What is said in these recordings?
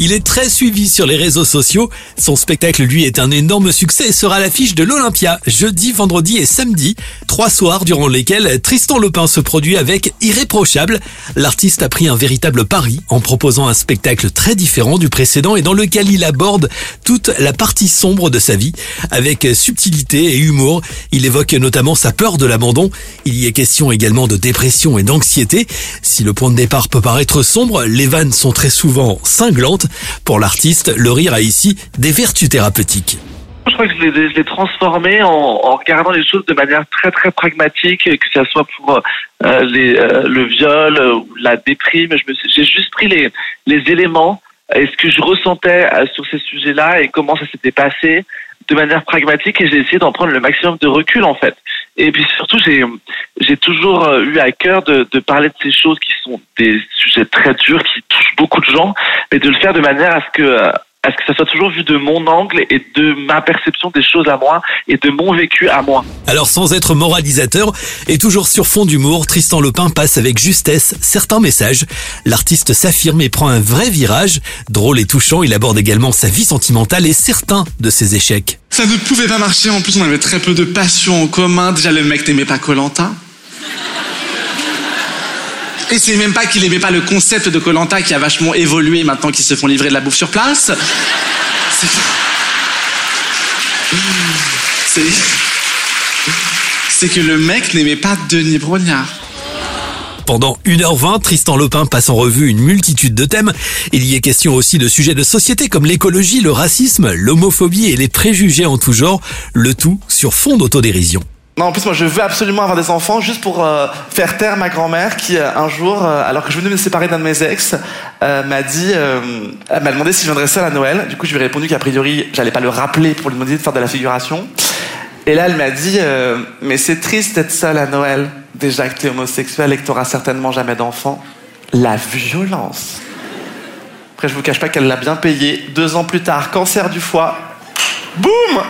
Il est très suivi sur les réseaux sociaux. Son spectacle, lui, est un énorme succès et sera à l'affiche de l'Olympia jeudi, vendredi et samedi. Trois soirs durant lesquels Tristan Lopin se produit avec Irréprochable. L'artiste a pris un véritable pari en proposant un spectacle très différent du précédent et dans lequel il aborde toute la partie sombre de sa vie. Avec subtilité et humour, il évoque notamment sa peur de l'abandon. Il y est question également de dépression et d'anxiété. Si le point de départ peut paraître sombre, les vannes sont très souvent cinglantes. Pour l'artiste, le rire a ici des vertus thérapeutiques. Je crois que je l'ai, transformé en, regardant les choses de manière très très pragmatique, que ce soit pour euh, euh, le viol euh, ou la déprime. J'ai juste pris les, les éléments et ce que je ressentais sur ces sujets-là et comment ça s'était passé de manière pragmatique et j'ai essayé d'en prendre le maximum de recul en fait. Et puis surtout, j'ai toujours euh, eu à cœur de, de parler de ces choses qui sont des sujets très durs, qui touchent beaucoup de gens, mais de le faire de manière à ce que euh, à ce que ça soit toujours vu de mon angle et de ma perception des choses à moi et de mon vécu à moi. Alors sans être moralisateur et toujours sur fond d'humour, Tristan Lopin passe avec justesse certains messages. L'artiste s'affirme et prend un vrai virage. Drôle et touchant, il aborde également sa vie sentimentale et certains de ses échecs. Ça ne pouvait pas marcher, en plus on avait très peu de passion en commun. Déjà le mec n'aimait pas Colanta. Et c'est même pas qu'il aimait pas le concept de Colanta qui a vachement évolué maintenant qu'ils se font livrer de la bouffe sur place. C'est que le mec n'aimait pas Denis Brognard. Pendant 1h20, Tristan Lopin passe en revue une multitude de thèmes. Il y est question aussi de sujets de société comme l'écologie, le racisme, l'homophobie et les préjugés en tout genre, le tout sur fond d'autodérision. Non, en plus, moi, je veux absolument avoir des enfants juste pour euh, faire taire ma grand-mère qui, euh, un jour, euh, alors que je venais me séparer d'un de mes ex, m'a dit, elle m'a demandé si je viendrais seul à Noël. Du coup, je lui ai répondu qu'a priori, j'allais pas le rappeler pour lui demander de faire de la figuration. Et là, elle m'a dit, euh, mais c'est triste d'être seul à Noël. Déjà que t'es homosexuel et que t'auras certainement jamais d'enfant. La violence. Après, je vous cache pas qu'elle l'a bien payé. Deux ans plus tard, cancer du foie. Boum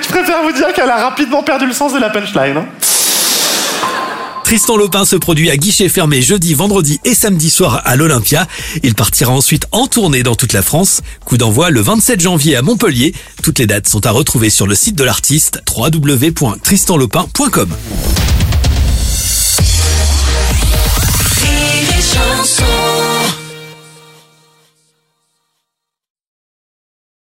Je préfère vous dire qu'elle a rapidement perdu le sens de la punchline. hein. Tristan Lopin se produit à guichet fermé jeudi, vendredi et samedi soir à l'Olympia. Il partira ensuite en tournée dans toute la France. Coup d'envoi le 27 janvier à Montpellier. Toutes les dates sont à retrouver sur le site de l'artiste www.tristanlopin.com.